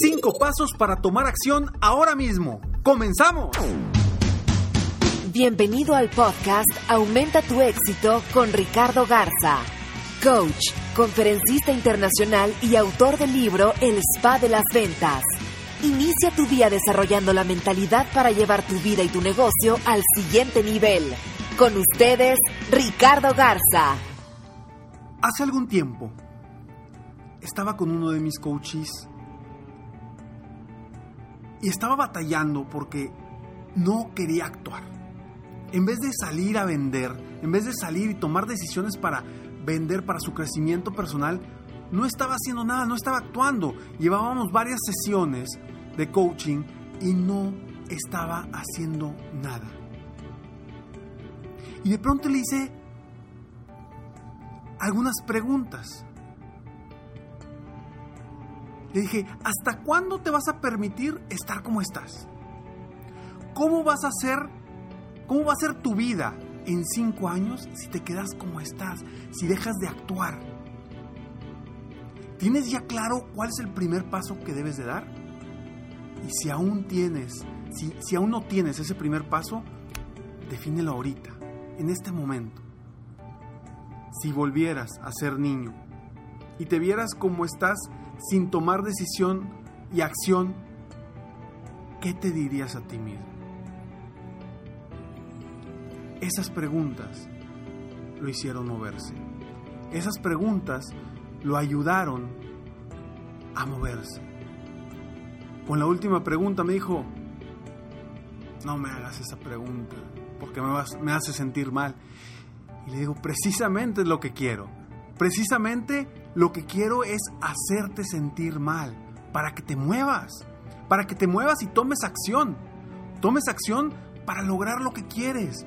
Cinco pasos para tomar acción ahora mismo. ¡Comenzamos! Bienvenido al podcast Aumenta tu éxito con Ricardo Garza, coach, conferencista internacional y autor del libro El Spa de las Ventas. Inicia tu día desarrollando la mentalidad para llevar tu vida y tu negocio al siguiente nivel. Con ustedes, Ricardo Garza. Hace algún tiempo estaba con uno de mis coaches y estaba batallando porque no quería actuar. En vez de salir a vender, en vez de salir y tomar decisiones para vender para su crecimiento personal, no estaba haciendo nada, no estaba actuando. Llevábamos varias sesiones de coaching y no estaba haciendo nada. Y de pronto le hice algunas preguntas. Le dije, ¿hasta cuándo te vas a permitir estar como estás? ¿Cómo vas a ser, cómo va a ser tu vida en cinco años si te quedas como estás, si dejas de actuar? ¿Tienes ya claro cuál es el primer paso que debes de dar? Y si aún tienes, si, si aún no tienes ese primer paso, defínelo ahorita, en este momento. Si volvieras a ser niño y te vieras como estás sin tomar decisión y acción, ¿qué te dirías a ti mismo? Esas preguntas lo hicieron moverse. Esas preguntas lo ayudaron a moverse. Con la última pregunta me dijo, no me hagas esa pregunta, porque me, hace sentir mal. Y le digo, precisamente es lo que quiero. Precisamente lo que quiero es hacerte sentir mal, para que te muevas, para que te muevas y tomes acción. Tomes acción para lograr lo que quieres,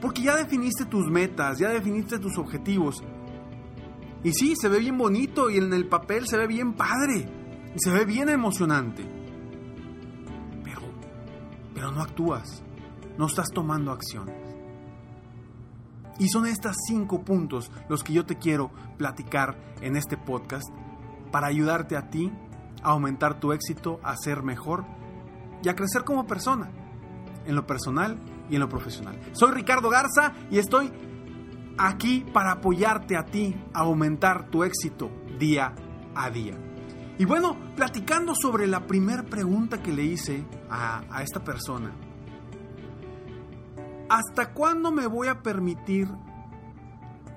porque ya definiste tus metas, ya definiste tus objetivos. Y sí, se ve bien bonito y en el papel se ve bien padre, y se ve bien emocionante. Pero, pero no actúas, no estás tomando acciones. Y son estos cinco puntos los que yo te quiero platicar en este podcast para ayudarte a ti a aumentar tu éxito, a ser mejor y a crecer como persona, en lo personal y en lo profesional. Soy Ricardo Garza y estoy aquí para apoyarte a ti a aumentar tu éxito día a día. Y bueno, platicando sobre la primera pregunta que le hice a, a esta persona, ¿hasta cuándo me voy a permitir?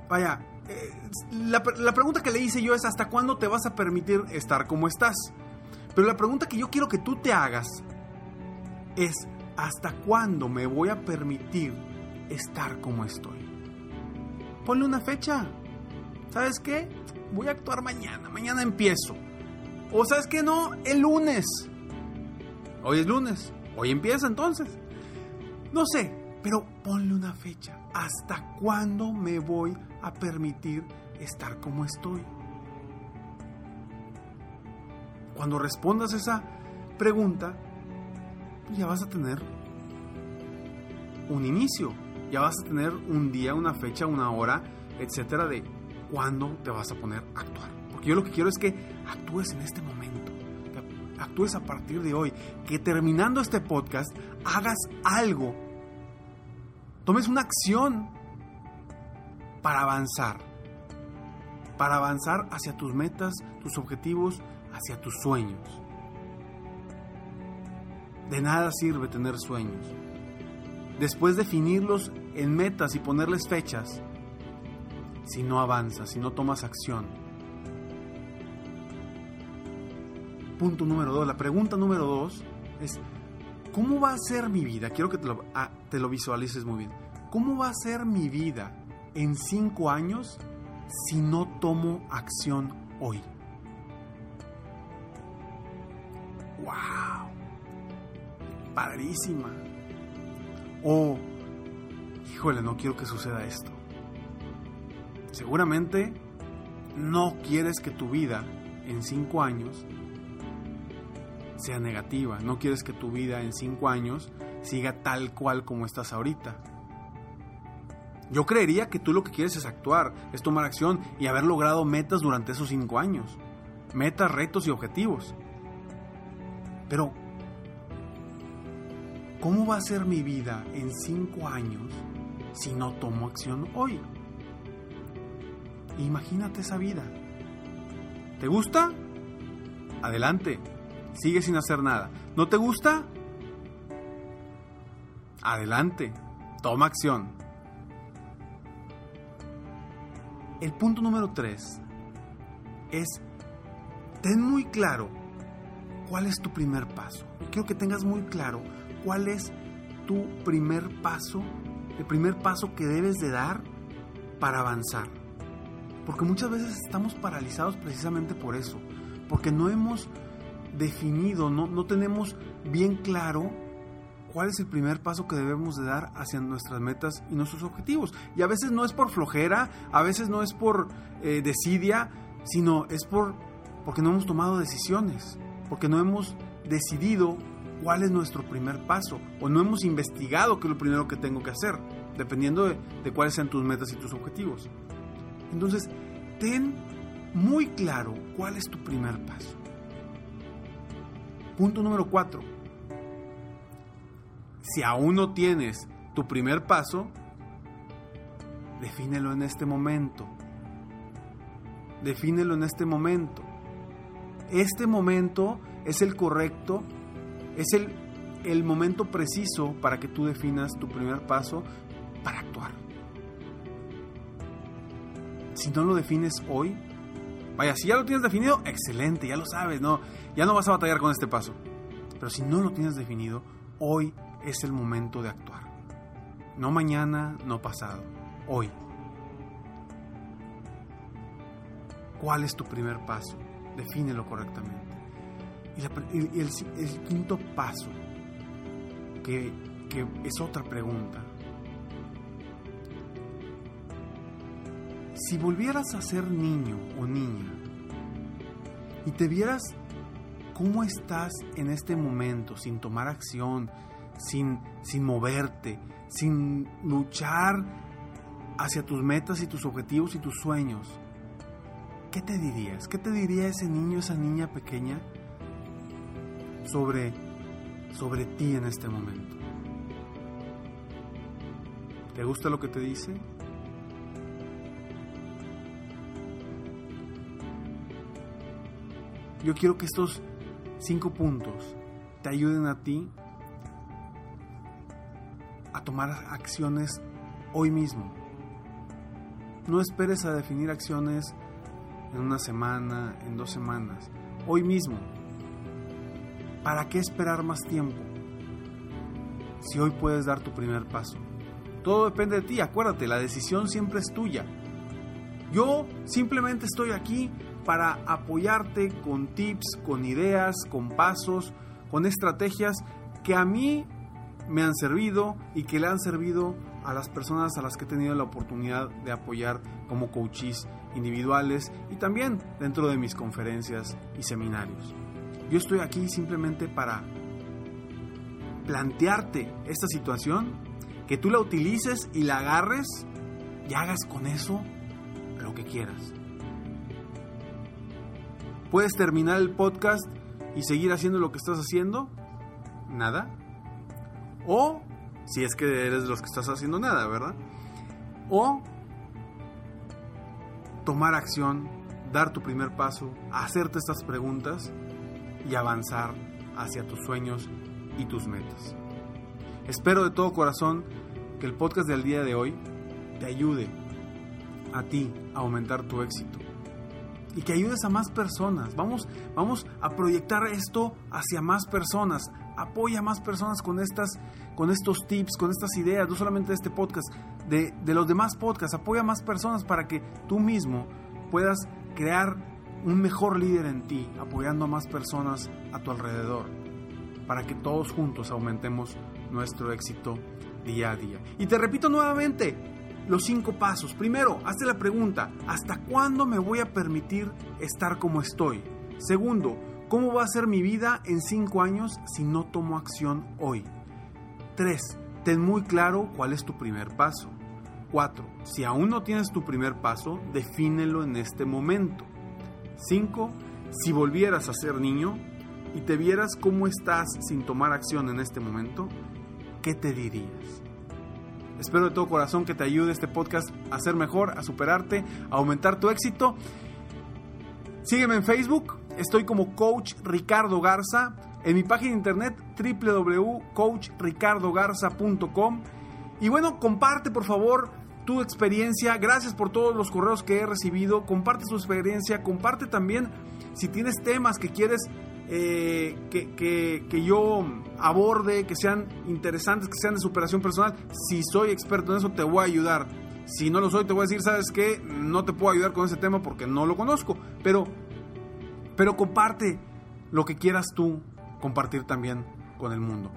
Vaya, eh, la, la, pregunta que le hice yo es ¿hasta cuándo te vas a permitir estar como estás? Pero la pregunta que yo quiero que tú te hagas es ¿hasta cuándo me voy a permitir estar como estoy? Ponle una fecha. ¿Sabes qué? Voy a actuar mañana, mañana empiezo. O sabes qué no, el lunes. Hoy es lunes, hoy empieza entonces. No sé, pero ponle una fecha. ¿Hasta cuándo me voy a permitir estar como estoy? Cuando respondas esa pregunta, ya vas a tener un inicio, ya vas a tener un día, una fecha, una hora, etcétera, de cuándo te vas a poner a actuar. Porque yo lo que quiero es que actúes en este momento, que actúes a partir de hoy, que terminando este podcast hagas algo tomes una acción para avanzar, para avanzar hacia tus metas, tus objetivos, hacia tus sueños. De nada sirve tener sueños. Después definirlos en metas y ponerles fechas, si no avanzas, si no tomas acción. Punto número dos. La pregunta número dos es, ¿cómo va a ser mi vida? Quiero que te lo, ah, te lo visualices muy bien. ¿Cómo va a ser mi vida en cinco años si no tomo acción hoy? ¡Wow! Padrísima. O, híjole, no quiero que suceda esto. Seguramente no quieres que tu vida en cinco años sea negativa. No quieres que tu vida en cinco años siga tal cual como estás ahorita. Yo creería que tú lo que quieres es actuar, es tomar acción y haber logrado metas durante esos cinco años. Metas, retos y objetivos. Pero, ¿cómo va a ser mi vida en cinco años si no tomo acción hoy? Imagínate esa vida. ¿Te gusta? Adelante. Sigue sin hacer nada. ¿No te gusta? Adelante. Toma acción. El punto número 3 es, ten muy claro cuál es tu primer paso. quiero que tengas muy claro cuál es tu primer paso, el primer paso que debes de dar para avanzar. Porque muchas veces estamos paralizados precisamente por eso, porque no hemos definido, no, no tenemos bien claro cuál es el primer paso que debemos de dar hacia nuestras metas y nuestros objetivos. Y a veces no es por flojera, a veces no es por eh, desidia, sino es por porque no hemos tomado decisiones, porque no hemos decidido cuál es nuestro primer paso o no hemos investigado qué es lo primero que tengo que hacer, dependiendo de, de cuáles sean tus metas y tus objetivos. Entonces, ten muy claro cuál es tu primer paso. Punto número 4. Si aún no tienes tu primer paso, defínelo en este momento. Defínelo en este momento. Este momento es el correcto, es el, el momento preciso para que tú definas tu primer paso para actuar. Si no lo defines hoy, vaya, si ya lo tienes definido, excelente, ya lo sabes, no, ya no vas a batallar con este paso. Pero si no lo tienes definido, hoy es el momento de actuar. No mañana, no pasado, hoy. ¿Cuál es tu primer paso? Defínelo correctamente. Y, el, quinto paso, que, que es otra pregunta. Si volvieras a ser niño o niña y te vieras ¿Cómo estás en este momento sin tomar acción, sin, sin moverte, sin luchar hacia tus metas y tus objetivos y tus sueños? ¿Qué te dirías? ¿Qué te diría ese niño, esa niña pequeña sobre, sobre ti en este momento? ¿Te gusta lo que te dice? Yo quiero que estos cinco puntos te ayuden a ti tomar acciones hoy mismo. No esperes a definir acciones en una semana, en dos semanas, hoy mismo. ¿Para qué esperar más tiempo? Si hoy puedes dar tu primer paso. Todo depende de ti, acuérdate, la decisión siempre es tuya. Yo simplemente estoy aquí para apoyarte con tips, con ideas, con pasos, con estrategias que a mí me han servido y que le han servido a las personas a las que he tenido la oportunidad de apoyar como coaches individuales y también dentro de mis conferencias y seminarios. Yo estoy aquí simplemente para plantearte esta situación, que tú la utilices y la agarres y hagas con eso lo que quieras. ¿Puedes terminar el podcast y seguir haciendo lo que estás haciendo? Nada. O, si es que eres de los que estás haciendo nada, ¿verdad? O tomar acción, dar tu primer paso, hacerte estas preguntas y avanzar hacia tus sueños y tus metas. Espero de todo corazón que el podcast del día de hoy te ayude a ti a aumentar tu éxito y que ayudes a más personas. Vamos, vamos a proyectar esto hacia más personas. Apoya a más personas con, estas, con estos tips, con estas ideas, no solamente de este podcast, de, de los demás podcasts. Apoya a más personas para que tú mismo puedas crear un mejor líder en ti, apoyando a más personas a tu alrededor, para que todos juntos aumentemos nuestro éxito día a día. Y te repito nuevamente, los cinco pasos. Primero, hazte la pregunta, ¿hasta cuándo me voy a permitir estar como estoy? Segundo, ¿cómo va a ser mi vida en cinco años si no tomo acción hoy? Tres, ten muy claro cuál es tu primer paso. Cuatro, si aún no tienes tu primer paso, defínelo en este momento. Cinco, si volvieras a ser niño y te vieras cómo estás sin tomar acción en este momento, ¿qué te dirías? Espero de todo corazón que te ayude este podcast a ser mejor, a superarte, a aumentar tu éxito. Sígueme en Facebook, estoy como Coach Ricardo Garza, en mi página de internet www.coachricardogarza.com. Y bueno, comparte por favor tu experiencia. Gracias por todos los correos que he recibido. Comparte tu experiencia. Comparte también si tienes temas que quieres eh, que, que, yo aborde, que sean interesantes, que sean de superación personal. Si soy experto en eso, te voy a ayudar. Si no lo soy, te voy a decir, ¿sabes qué? No te puedo ayudar con ese tema porque no lo conozco. Pero, pero comparte lo que quieras tú compartir también con el mundo.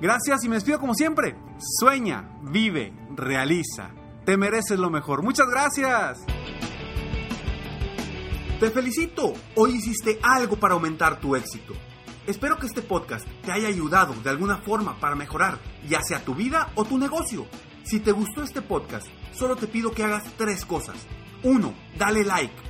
Gracias y me despido como siempre. Sueña, vive, realiza. Te mereces lo mejor. Muchas gracias. Te felicito, hoy hiciste algo para aumentar tu éxito. Espero que este podcast te haya ayudado de alguna forma para mejorar ya sea tu vida o tu negocio. Si te gustó este podcast, solo te pido que hagas tres cosas. 1. Dale like.